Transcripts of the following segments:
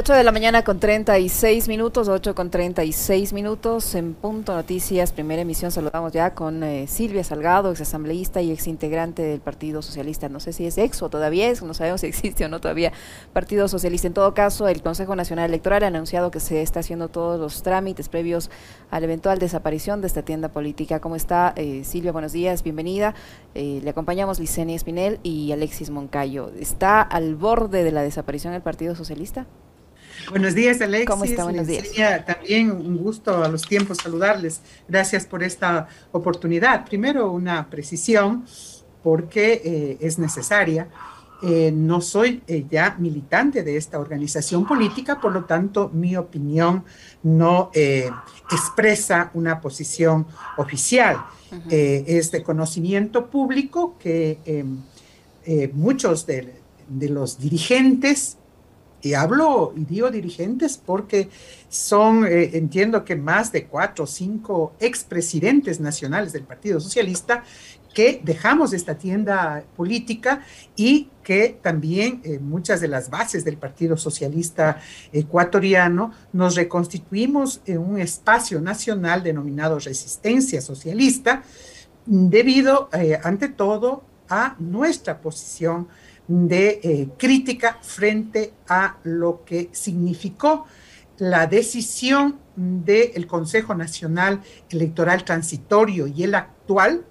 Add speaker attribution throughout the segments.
Speaker 1: 8 de la mañana con 36 minutos, 8 con 36 minutos en Punto Noticias, primera emisión. Saludamos ya con eh, Silvia Salgado, ex asambleísta y ex integrante del Partido Socialista. No sé si es ex o todavía es, no sabemos si existe o no todavía Partido Socialista. En todo caso, el Consejo Nacional Electoral ha anunciado que se está haciendo todos los trámites previos a la eventual desaparición de esta tienda política. ¿Cómo está eh, Silvia? Buenos días, bienvenida. Eh, le acompañamos Licenia Espinel y Alexis Moncayo. ¿Está al borde de la desaparición el Partido Socialista?
Speaker 2: Buenos días, Alexis. ¿Cómo está? Buenos días. también un gusto a los tiempos saludarles. Gracias por esta oportunidad. Primero, una precisión, porque eh, es necesaria. Eh, no soy eh, ya militante de esta organización política, por lo tanto, mi opinión no expresa una posición oficial. es de conocimiento público que muchos de, de los dirigentes y hablo y digo dirigentes porque son, eh, entiendo que más de cuatro o cinco expresidentes nacionales del Partido Socialista que dejamos esta tienda política y que también eh, muchas de las bases del Partido Socialista ecuatoriano nos reconstituimos en un espacio nacional denominado Resistencia Socialista debido, eh, ante todo, a nuestra posición de eh, crítica frente a lo que significó la decisión del Consejo Nacional Electoral Transitorio y el actual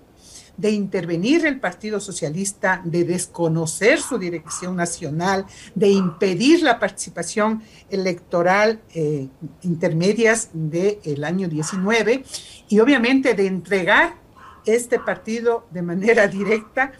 Speaker 2: de intervenir el Partido Socialista, de desconocer su dirección nacional, de impedir la participación electoral eh, intermedias del año 19 y obviamente de entregar este partido de manera directa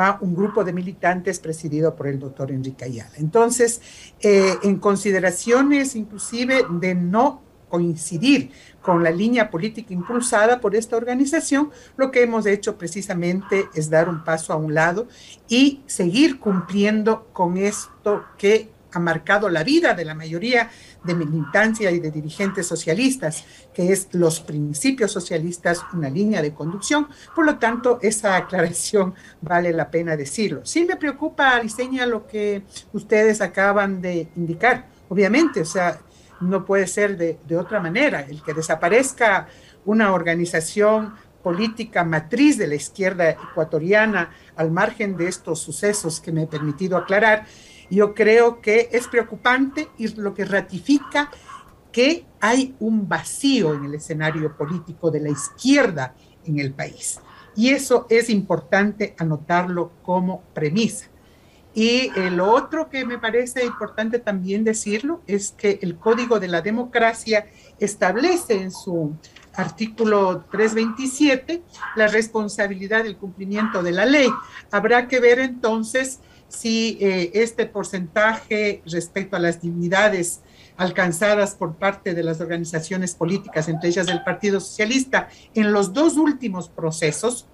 Speaker 2: a un grupo de militantes presidido por el doctor Enrique Ayala. Entonces, eh, en consideraciones inclusive de no coincidir con la línea política impulsada por esta organización, lo que hemos hecho precisamente es dar un paso a un lado y seguir cumpliendo con esto que ha marcado la vida de la mayoría de militancia y de dirigentes socialistas, que es los principios socialistas, una línea de conducción. Por lo tanto, esa aclaración vale la pena decirlo. Sí me preocupa, Aliseña, lo que ustedes acaban de indicar. Obviamente, o sea, no puede ser de, de otra manera. El que desaparezca una organización política matriz de la izquierda ecuatoriana al margen de estos sucesos que me he permitido aclarar, yo creo que es preocupante y lo que ratifica que hay un vacío en el escenario político de la izquierda en el país. Y eso es importante anotarlo como premisa. Y eh, lo otro que me parece importante también decirlo es que el Código de la Democracia establece en su artículo 327 la responsabilidad del cumplimiento de la ley. Habrá que ver entonces si eh, este porcentaje respecto a las dignidades alcanzadas por parte de las organizaciones políticas, entre ellas el Partido Socialista, en los dos últimos procesos,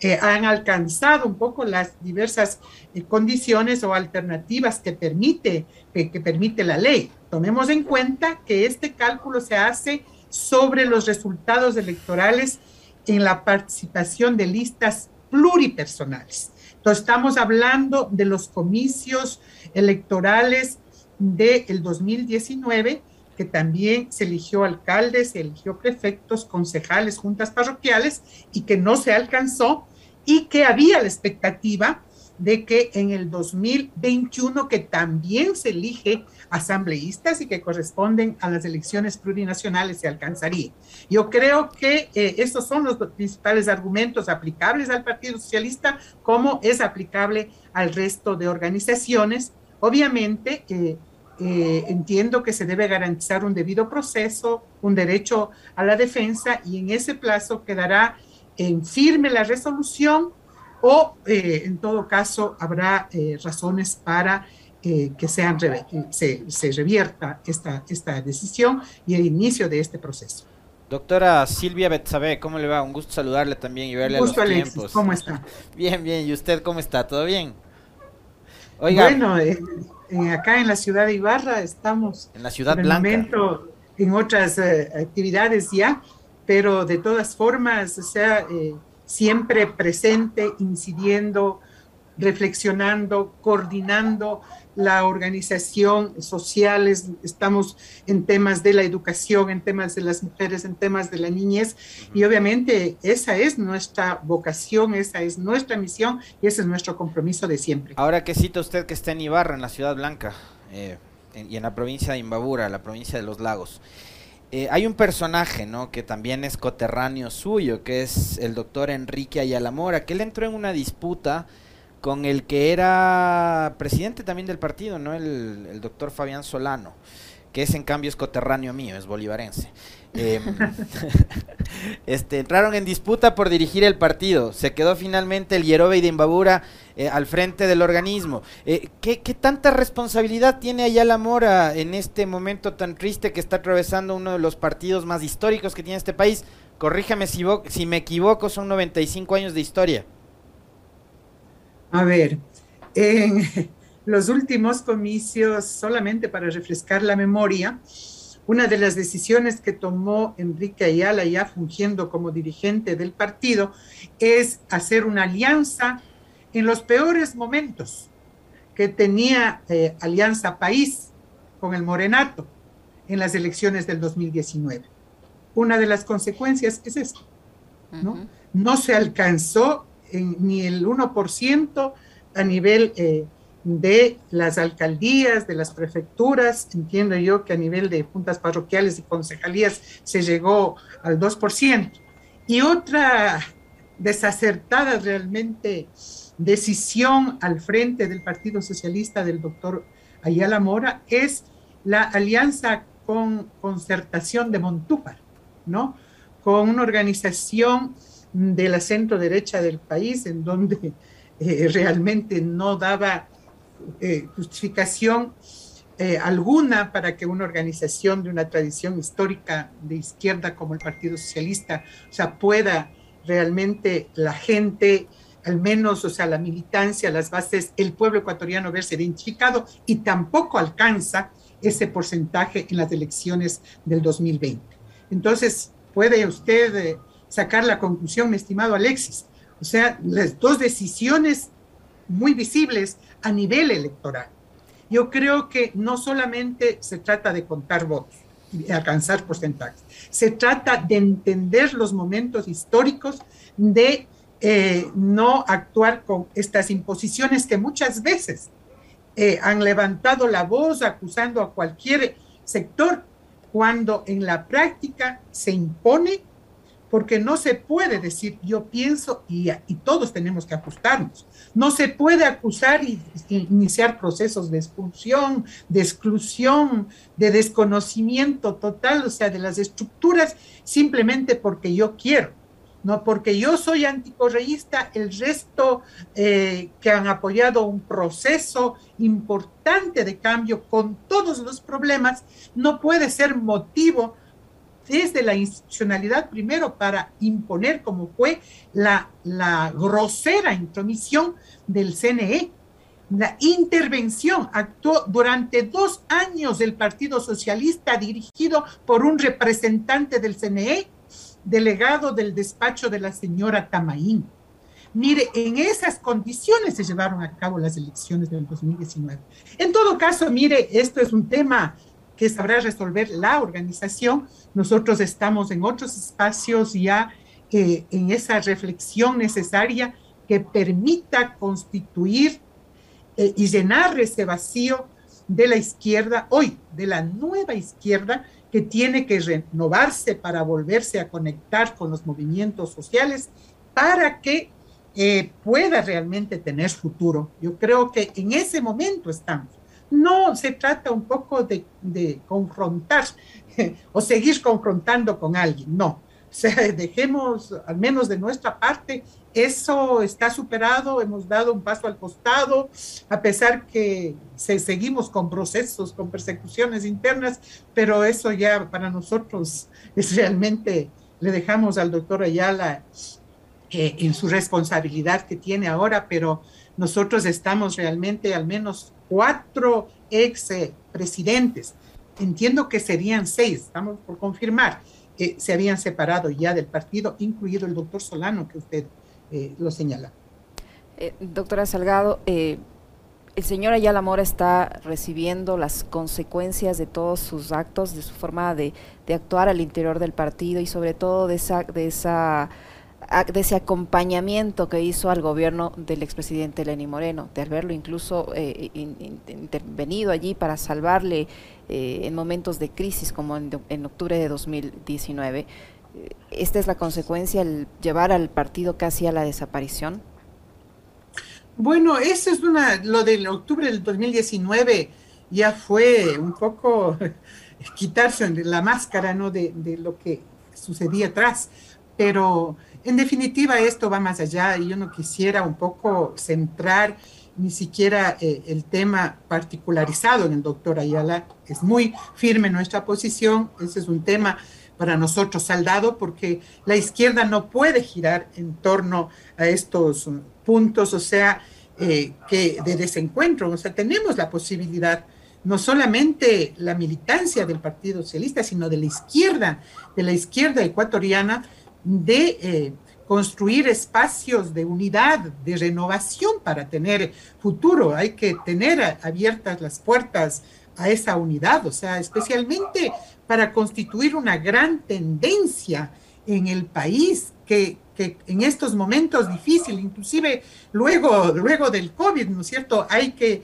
Speaker 2: eh, han alcanzado un poco las diversas eh, condiciones o alternativas que permite, que permite la ley. Tomemos en cuenta que este cálculo se hace sobre los resultados electorales en la participación de listas pluripersonales. Entonces, estamos hablando de los comicios electorales del 2019, que también se eligió alcaldes, se eligió prefectos, concejales, juntas parroquiales, y que no se alcanzó, y que había la expectativa de que en el 2021, que también se elige asambleístas y que corresponden a las elecciones plurinacionales, se alcanzaría. Yo creo que eh, estos son los principales argumentos aplicables al Partido Socialista, como es aplicable al resto de organizaciones. Obviamente, eh, eh, entiendo que se debe garantizar un debido proceso, un derecho a la defensa, y en ese plazo quedará en firme la resolución o eh, en todo caso habrá eh, razones para eh, que sean, se, se, revierta esta, esta decisión y el inicio de este proceso.
Speaker 3: Doctora Silvia Betsabe, ¿cómo le va? Un gusto saludarle también y verle a los tiempos.
Speaker 2: ¿Cómo está?
Speaker 3: Bien, bien. ¿Y usted cómo está? ¿Todo bien?
Speaker 2: Oiga. Bueno, acá en la ciudad de Ibarra estamos.
Speaker 3: En la ciudad blanca.
Speaker 2: en otras actividades ya, pero de todas formas, o sea, siempre presente, incidiendo reflexionando, coordinando la organización sociales, estamos en temas de la educación, en temas de las mujeres, en temas de la niñez y obviamente esa es nuestra vocación, esa es nuestra misión y ese es nuestro compromiso de siempre.
Speaker 3: Ahora que cita usted que está en Ibarra, en la Ciudad Blanca eh, y en la provincia de Imbabura, la provincia de los lagos. Eh, hay un personaje, ¿no? Que también es coterráneo suyo, que es el doctor Enrique Ayala Mora, que él entró en una disputa con el que era presidente también del partido, ¿no? El, doctor Fabián Solano, que es en cambio es coterráneo mío, es bolivarense. Em, este, entraron en disputa por dirigir el partido. Se quedó finalmente el Yerobe de Imbabura eh, al frente del organismo. Eh, ¿qué, tanta responsabilidad tiene Ayala Mora en este momento tan triste que está atravesando uno de los partidos más históricos que tiene este país? Corríjame si, si me equivoco, son 95 años de historia.
Speaker 2: A ver, en los últimos comicios, solamente para refrescar la memoria, una de las decisiones que tomó Enrique Ayala, ya fungiendo como dirigente del partido, es hacer una alianza en los peores momentos que tenía eh, Alianza País con el Morenato en las elecciones del 2019. Una de las consecuencias es esto, ¿no? No se alcanzó ni el 1% a nivel eh, de las alcaldías, de las prefecturas. Entiendo yo que a nivel de juntas parroquiales y concejalías se llegó al 2%. Y otra desacertada realmente decisión al frente del Partido Socialista del doctor Ayala Mora es la alianza con concertación de Montúpar, ¿no? Con una organización de la centro derecha del país, en donde eh, realmente no daba eh, justificación eh, alguna para que una organización de una tradición histórica de izquierda como el Partido Socialista, o sea, pueda realmente la gente, al menos, o sea, la militancia, las bases, el pueblo ecuatoriano verse identificado y tampoco alcanza ese porcentaje en las elecciones del 2020. Entonces, puede usted sacar la conclusión, mi estimado Alexis. O sea, las dos decisiones muy visibles a nivel electoral. Yo creo que no solamente se trata de contar votos y alcanzar porcentajes, se trata de entender los momentos históricos, de eh, no actuar con estas imposiciones que muchas veces eh, han levantado la voz acusando a cualquier sector, cuando en la práctica se impone porque no se puede decir yo pienso y, todos tenemos que ajustarnos. No se puede acusar y, iniciar procesos de expulsión, de exclusión, de desconocimiento total, o sea, de las estructuras simplemente porque yo quiero. No porque yo soy anticorreísta, el resto eh, que han apoyado un proceso importante de cambio con todos los problemas, no puede ser motivo desde la institucionalidad primero para imponer como fue la, la grosera intromisión del CNE. La intervención actuó durante dos años el Partido Socialista dirigido por un representante del CNE, delegado del despacho de la señora Tamaín. Mire, en esas condiciones se llevaron a cabo las elecciones del 2019. En todo caso, mire, esto es un tema que sabrá resolver la organización. Nosotros estamos en otros espacios ya en esa reflexión necesaria que permita constituir eh, y llenar ese vacío de la izquierda, hoy, de la nueva izquierda, que tiene que renovarse para volverse a conectar con los movimientos sociales para que eh, pueda realmente tener futuro. Yo creo que en ese momento estamos. No se trata un poco de, confrontar o seguir confrontando con alguien, no. Sea, dejemos, al menos de nuestra parte, eso está superado, hemos dado un paso al costado, a pesar que seguimos con procesos, con persecuciones internas, pero eso ya para nosotros es realmente, le dejamos al doctor Ayala eh, en su responsabilidad que tiene ahora, pero nosotros estamos realmente al menos cuatro ex presidentes. Entiendo que serían seis, estamos por confirmar, que se habían separado ya del partido, incluido el doctor Solano, que usted eh, lo señala.
Speaker 1: Eh, doctora Salgado, eh, el señor Ayala Mora está recibiendo las consecuencias de todos sus actos, de su forma de, actuar al interior del partido y sobre todo de esa, de esa de ese acompañamiento que hizo al gobierno del expresidente Lenín Moreno, de haberlo incluso eh, intervenido allí para salvarle eh, en momentos de crisis como en, en, octubre de 2019. ¿Esta es la consecuencia, el llevar al partido casi a la desaparición?
Speaker 2: Bueno, eso es una, lo del octubre del 2019 ya fue un poco quitarse la máscara, ¿no? De, lo que sucedía atrás. Pero en definitiva esto va más allá y yo no quisiera un poco centrar ni siquiera eh, el tema particularizado en el doctor Ayala. Es muy firme nuestra posición, ese es un tema para nosotros saldado porque la izquierda no puede girar en torno a estos puntos, o sea, eh, que de desencuentro, o sea, tenemos la posibilidad, no solamente la militancia del Partido Socialista, sino de la izquierda, de la izquierda ecuatoriana, de eh, construir espacios de unidad, de renovación para tener futuro. Hay que tener abiertas las puertas a esa unidad, o sea, especialmente para constituir una gran tendencia en el país que, en estos momentos difíciles, inclusive luego, luego del COVID, ¿no es cierto? Hay que,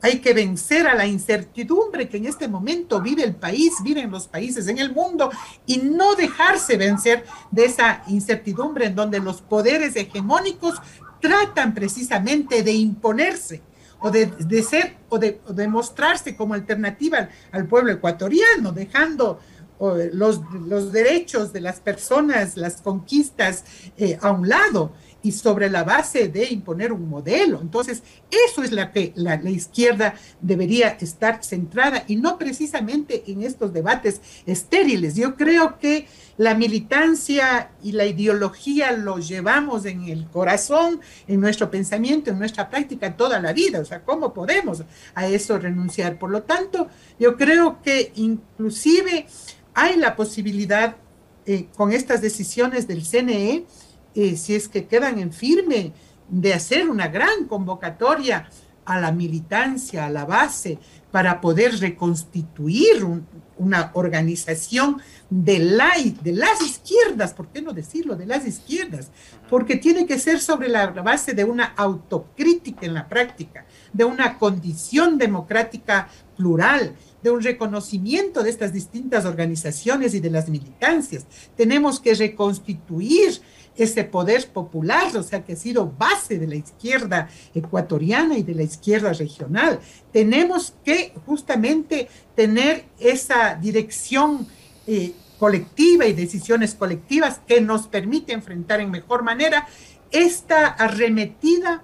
Speaker 2: hay que vencer a la incertidumbre que en este momento vive el país, viven los países en el mundo y no dejarse vencer de esa incertidumbre en donde los poderes hegemónicos tratan precisamente de imponerse o de, ser o de, mostrarse como alternativa al pueblo ecuatoriano, dejando los, los derechos de las personas, las conquistas eh, a un lado y sobre la base de imponer un modelo. Entonces, eso es la que la, izquierda debería estar centrada y no precisamente en estos debates estériles. Yo creo que la militancia y la ideología lo llevamos en el corazón, en nuestro pensamiento, en nuestra práctica toda la vida. O sea, ¿cómo podemos a eso renunciar? Por lo tanto, yo creo que inclusive hay la posibilidad eh, con estas decisiones del CNE, eh, si es que quedan en firme, de hacer una gran convocatoria a la militancia, a la base, para poder reconstituir una organización de, la, de las izquierdas, ¿por qué no decirlo? De las izquierdas, porque tiene que ser sobre la base de una autocrítica en la práctica, de una condición democrática plural, de un reconocimiento de estas distintas organizaciones y de las militancias. Tenemos que reconstituir ese poder popular, o sea, que ha sido base de la izquierda ecuatoriana y de la izquierda regional. Tenemos que justamente tener esa dirección eh, colectiva y decisiones colectivas que nos permite enfrentar en mejor manera esta arremetida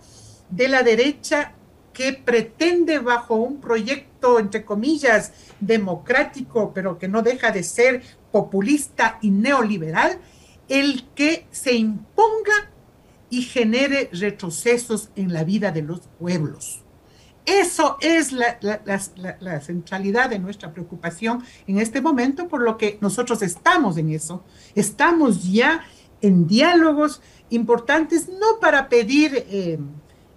Speaker 2: de la derecha que pretende bajo un proyecto, entre comillas, democrático, pero que no deja de ser populista y neoliberal, el que se imponga y genere retrocesos en la vida de los pueblos. Eso es la, centralidad de nuestra preocupación en este momento, por lo que nosotros estamos en eso. Estamos ya en diálogos importantes, no para pedir eh,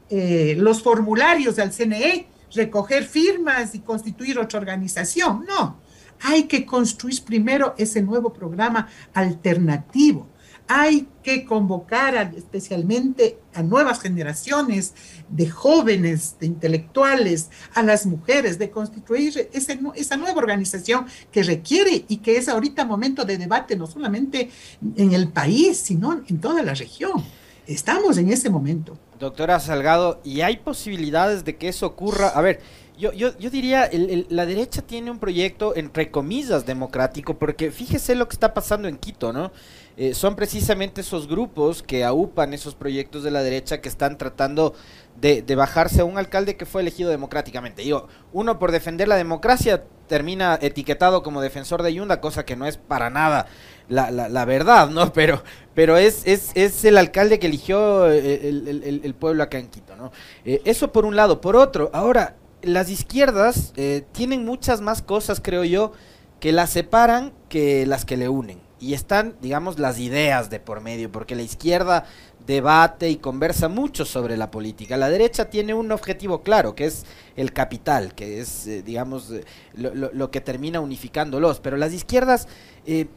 Speaker 2: eh, los formularios del CNE, recoger firmas y constituir otra organización. No, hay que construir primero ese nuevo programa alternativo. Hay que convocar especialmente a nuevas generaciones de jóvenes, de intelectuales, a las mujeres, de constituir esa nueva organización que requiere y que es ahorita momento de debate no solamente en el país, sino en toda la región. Estamos en ese momento.
Speaker 3: Doctora Salgado, ¿y hay posibilidades de que eso ocurra? A ver, yo, yo, yo diría, la derecha tiene un proyecto, entre comillas, democrático, porque fíjese lo que está pasando en Quito, ¿no? Eh, son precisamente esos grupos que aupan esos proyectos de la derecha que están tratando de, de, bajarse a un alcalde que fue elegido democráticamente. Digo, uno por defender la democracia termina etiquetado como defensor de Yunda, cosa que no es para nada la, la, verdad, ¿no? Pero, pero es, es, es, el alcalde que eligió eh, el, el, pueblo acá en Quito, ¿no? Eh, eso por un lado. Por otro, ahora, las izquierdas eh, tienen muchas más cosas, creo yo, que las separan que las que le unen. Y están, digamos, las ideas de por medio, porque la izquierda debate y conversa mucho sobre la política. La derecha tiene un objetivo claro, que es el capital, que es, eh, digamos, eh, lo, que termina unificándolos. Pero las izquierdas eh,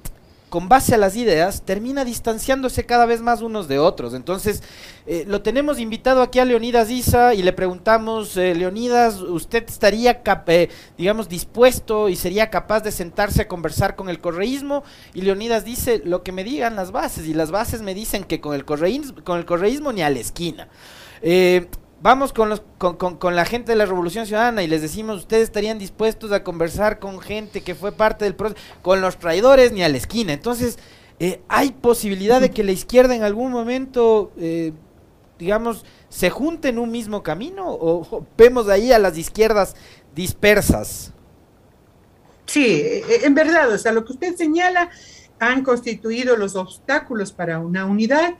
Speaker 3: con base a las ideas, termina distanciándose cada vez más unos de otros. Entonces, eh, lo tenemos invitado aquí a Leonidas Isa y le preguntamos, eh, Leonidas, ¿usted estaría, eh, digamos, dispuesto y sería capaz de sentarse a conversar con el correísmo? Y Leonidas dice, lo que me digan las bases, y las bases me dicen que con el correísmo, con el correísmo ni a la esquina. Vamos con, los, con, con, la gente de la Revolución Ciudadana y les decimos, ustedes estarían dispuestos a conversar con gente que fue parte del proceso, con los traidores ni a la esquina. Entonces, eh, ¿hay posibilidad de que la izquierda en algún momento, eh, digamos, se junte en un mismo camino o, vemos ahí a las izquierdas dispersas?
Speaker 2: Sí, e, en verdad, o sea, lo que usted señala han constituido los obstáculos para una unidad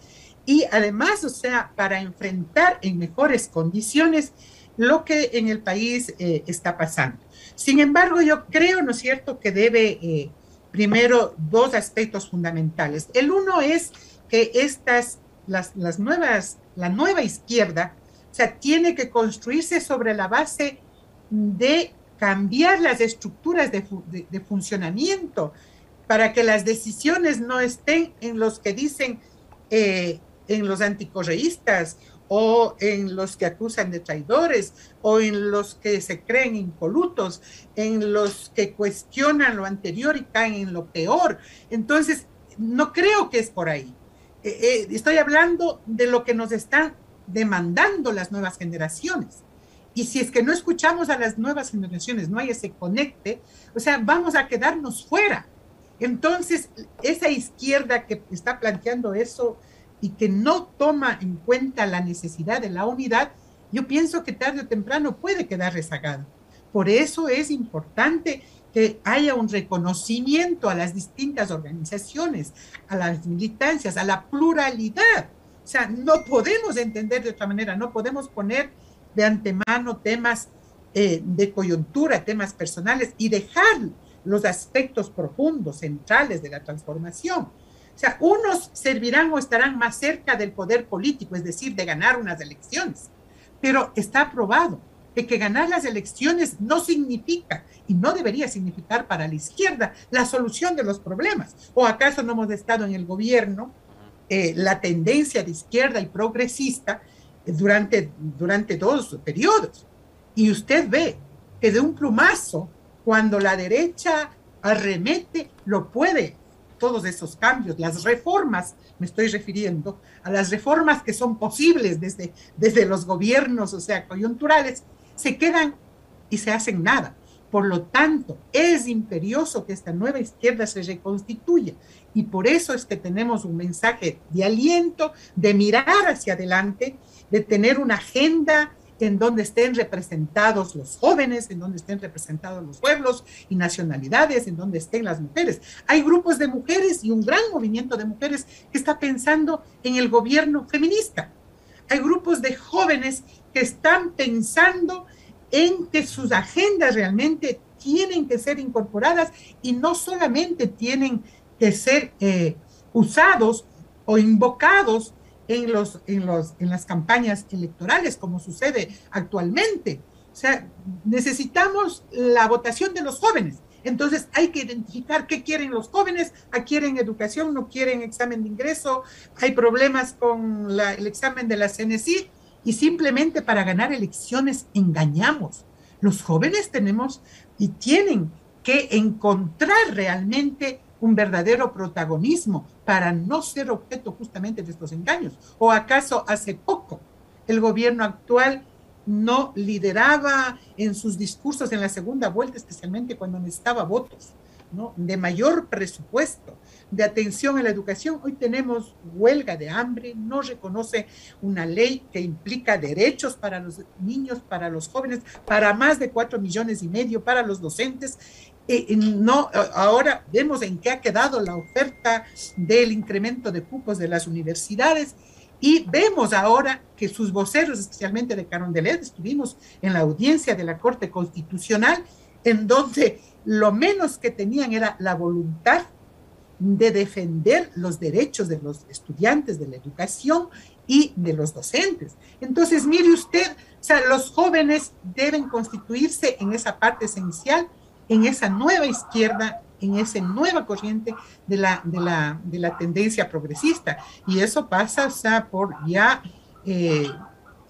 Speaker 2: y además, o sea, para enfrentar en mejores condiciones lo que en el país eh, está pasando. Sin embargo, yo creo, ¿no es cierto?, que debe eh, primero dos aspectos fundamentales. El uno es que estas, las, las nuevas, la nueva izquierda, o sea, tiene que construirse sobre la base de cambiar las estructuras de, de funcionamiento para que las decisiones no estén en los que dicen eh, en los anticorreístas o en los que acusan de traidores o en los que se creen impolutos, en los que cuestionan lo anterior y caen en lo peor. Entonces, no creo que es por ahí. Eh, eh, estoy hablando de lo que nos están demandando las nuevas generaciones. Y si es que no escuchamos a las nuevas generaciones, no hay ese conecte, o sea, vamos a quedarnos fuera. Entonces, esa izquierda que está planteando eso, y que no toma en cuenta la necesidad de la unidad, yo pienso que tarde o temprano puede quedar rezagado. Por eso es importante que haya un reconocimiento a las distintas organizaciones, a las militancias, a la pluralidad. O sea, no podemos entender de otra manera, no podemos poner de antemano temas eh, de coyuntura, temas personales y dejar los aspectos profundos, centrales de la transformación. Sea, unos servirán o estarán más cerca del poder político, es decir, de ganar unas elecciones. Pero está probado que, que ganar las elecciones no significa y no debería significar para la izquierda la solución de los problemas. ¿O acaso no hemos estado en el gobierno eh, la tendencia de izquierda y progresista durante, durante dos periodos? Y usted ve que de un plumazo, cuando la derecha arremete, lo puede todos esos cambios, las reformas, me estoy refiriendo a las reformas que son posibles desde, desde los gobiernos, o sea, coyunturales, se quedan y se hacen nada. Por lo tanto, es imperioso que esta nueva izquierda se reconstituya y por eso es que tenemos un mensaje de aliento, de mirar hacia adelante, de tener una agenda en donde estén representados los jóvenes, en donde estén representados los pueblos y nacionalidades, en donde estén las mujeres. Hay grupos de mujeres y un gran movimiento de mujeres que está pensando en el gobierno feminista. Hay grupos de jóvenes que están pensando en que sus agendas realmente tienen que ser incorporadas y no solamente tienen que ser eh, usados o invocados en, los, en, los, en las campañas electorales, como sucede actualmente. O sea, necesitamos la votación de los jóvenes. Entonces hay que identificar qué quieren los jóvenes, a quieren educación, no quieren examen de ingreso, hay problemas con la, el examen de la CNC y simplemente para ganar elecciones engañamos. Los jóvenes tenemos y tienen que encontrar realmente un verdadero protagonismo para no ser objeto justamente de estos engaños? ¿O acaso hace poco el gobierno actual no lideraba en sus discursos en la segunda vuelta, especialmente cuando necesitaba votos, ¿no? de mayor presupuesto, de atención a la educación? Hoy tenemos huelga de hambre, no reconoce una ley que implica derechos para los niños, para los jóvenes, para más de cuatro millones y medio, para los docentes, no, ahora vemos en qué ha quedado la oferta del incremento de cupos de las universidades y vemos ahora que sus voceros, especialmente de Carondelet, estuvimos en la audiencia de la Corte Constitucional, en donde lo menos que tenían era la voluntad de defender los derechos de los estudiantes de la educación y de los docentes. Entonces, mire usted, o sea, los jóvenes deben constituirse en esa parte esencial, en esa nueva izquierda, en esa nueva corriente de la, de la, de la tendencia progresista. Y eso pasa, o sea, por ya eh,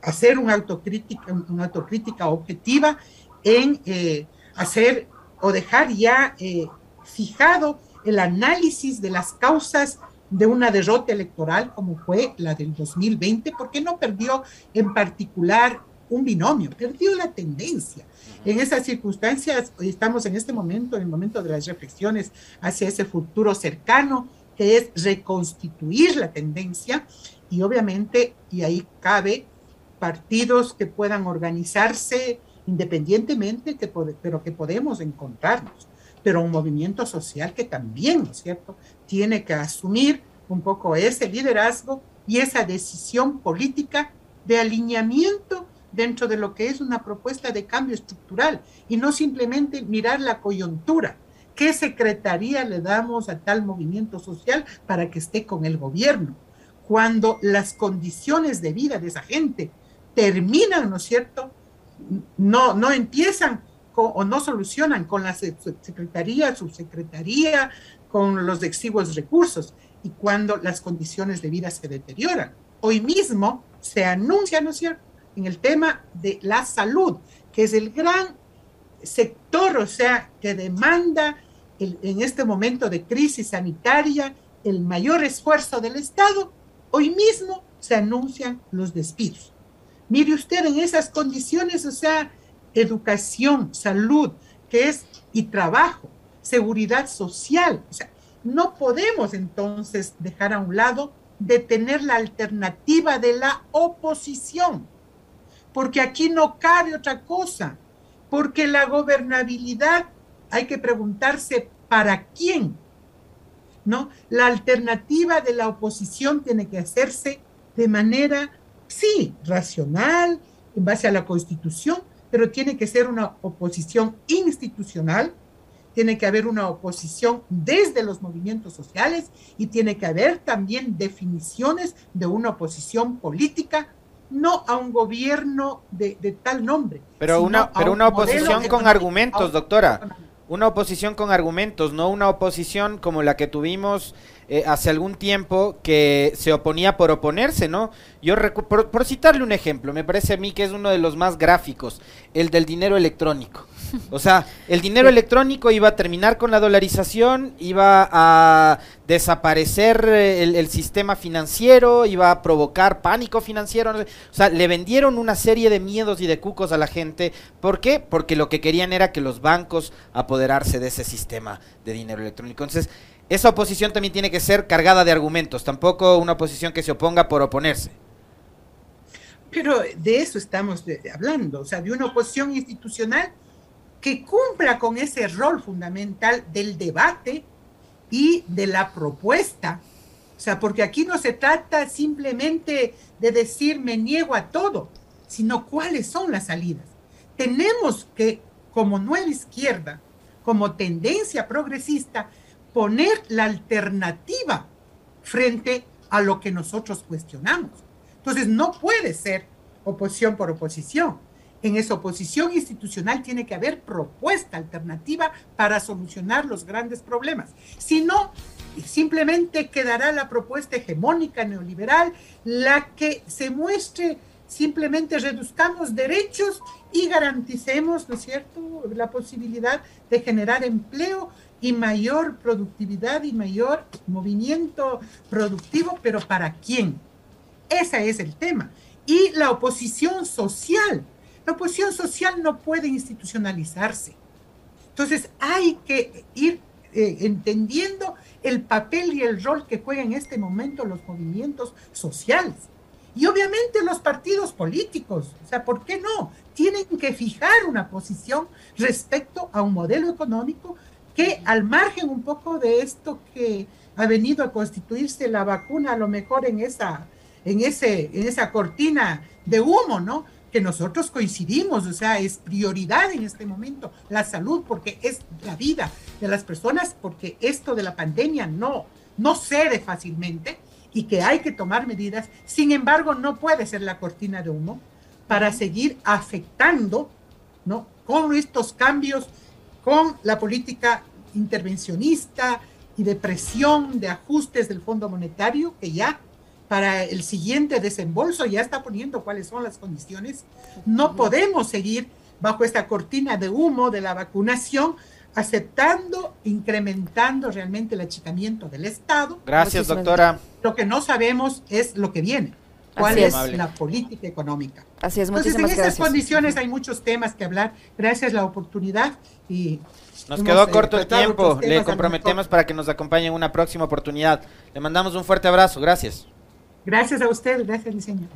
Speaker 2: hacer una autocrítica, una autocrítica objetiva en eh, hacer o dejar ya eh, fijado el análisis de las causas de una derrota electoral como fue la del 2020, porque no perdió en particular un binomio, perdió la tendencia. En esas circunstancias, estamos en este momento, en el momento de las reflexiones hacia ese futuro cercano, que es reconstituir la tendencia y obviamente, y ahí cabe partidos que puedan organizarse independientemente, que pero que podemos encontrarnos, pero un movimiento social que también, ¿no es cierto?, tiene que asumir un poco ese liderazgo y esa decisión política de alineamiento dentro de lo que es una propuesta de cambio estructural y no simplemente mirar la coyuntura. ¿Qué secretaría le damos a tal movimiento social para que esté con el gobierno? Cuando las condiciones de vida de esa gente terminan, ¿no es cierto? No, no empiezan o no solucionan con la secretaría, subsecretaría, con los exiguos recursos y cuando las condiciones de vida se deterioran. Hoy mismo se anuncia, ¿no es cierto?, en el tema de la salud, que es el gran sector, o sea, que demanda en este momento de crisis sanitaria el mayor esfuerzo del Estado, hoy mismo se anuncian los despidos. Mire usted en esas condiciones, o sea, educación, salud, que es y trabajo, seguridad social, o sea, no podemos entonces dejar a un lado de tener la alternativa de la oposición porque aquí no cabe otra cosa, porque la gobernabilidad hay que preguntarse para quién, ¿no? La alternativa de la oposición tiene que hacerse de manera, sí, racional, en base a la constitución, pero tiene que ser una oposición institucional, tiene que haber una oposición desde los movimientos sociales y tiene que haber también definiciones de una oposición política no a un gobierno de, tal nombre.
Speaker 3: Pero una, pero una oposición con argumentos, doctora. Una oposición con argumentos, no una oposición como la que tuvimos eh, hace algún tiempo que se oponía por oponerse, ¿no? Yo por, por citarle un ejemplo, me parece a mí que es uno de los más gráficos, el del dinero electrónico. O sea, el dinero electrónico iba a terminar con la dolarización, iba a desaparecer eh, el, sistema financiero, iba a provocar pánico financiero. O sea, le vendieron una serie de miedos y de cucos a la gente. ¿Por qué? Porque lo que querían era que los bancos apoderarse de ese sistema de dinero electrónico. Entonces, esa oposición también tiene que ser cargada de argumentos, tampoco una oposición que se oponga por oponerse.
Speaker 2: Pero de eso estamos hablando, o sea, de una oposición institucional que cumpla con ese rol fundamental del debate y de la propuesta. O sea, porque aquí no se trata simplemente de decir me niego a todo, sino cuáles son las salidas. Tenemos que, como nueva izquierda, como tendencia progresista, poner la alternativa frente a lo que nosotros cuestionamos. Entonces, no puede ser oposición por oposición en esa oposición institucional tiene que haber propuesta alternativa para solucionar los grandes problemas. Si no, simplemente quedará la propuesta hegemónica neoliberal, la que se muestre simplemente reduzcamos derechos y garanticemos, ¿no es cierto?, la posibilidad de generar empleo y mayor productividad y mayor movimiento productivo, pero ¿para quién? Ese es el tema. Y la oposición social, la oposición social no puede institucionalizarse. Entonces hay que ir eh, entendiendo el papel y el rol que juegan en este momento los movimientos sociales. Y obviamente los partidos políticos, o sea, ¿por qué no? Tienen que fijar una posición respecto a un modelo económico que al margen un poco de esto que ha venido a constituirse la vacuna, a lo mejor en esa, en ese, en esa cortina de humo, ¿no? que nosotros coincidimos, o sea, es prioridad en este momento la salud porque es la vida de las personas, porque esto de la pandemia no, no cede fácilmente y que hay que tomar medidas. Sin embargo, no puede ser la cortina de humo para seguir afectando ¿no? con estos cambios, con la política intervencionista y de presión, de ajustes del Fondo Monetario, que ya para el siguiente desembolso ya está poniendo cuáles son las condiciones. No podemos seguir bajo esta cortina de humo de la vacunación, aceptando, incrementando realmente el achicamiento del Estado.
Speaker 3: Gracias, doctora.
Speaker 2: Lo que no sabemos es lo que viene. ¿Cuál es, la política económica?
Speaker 1: Así es,
Speaker 2: Entonces, en estas condiciones hay muchos temas que hablar. Gracias la oportunidad y
Speaker 3: nos quedó eh, corto el tiempo. Le comprometemos para que nos acompañe en una próxima oportunidad. Le mandamos un fuerte abrazo. Gracias.
Speaker 2: Gracias a usted. Gracias, diseño.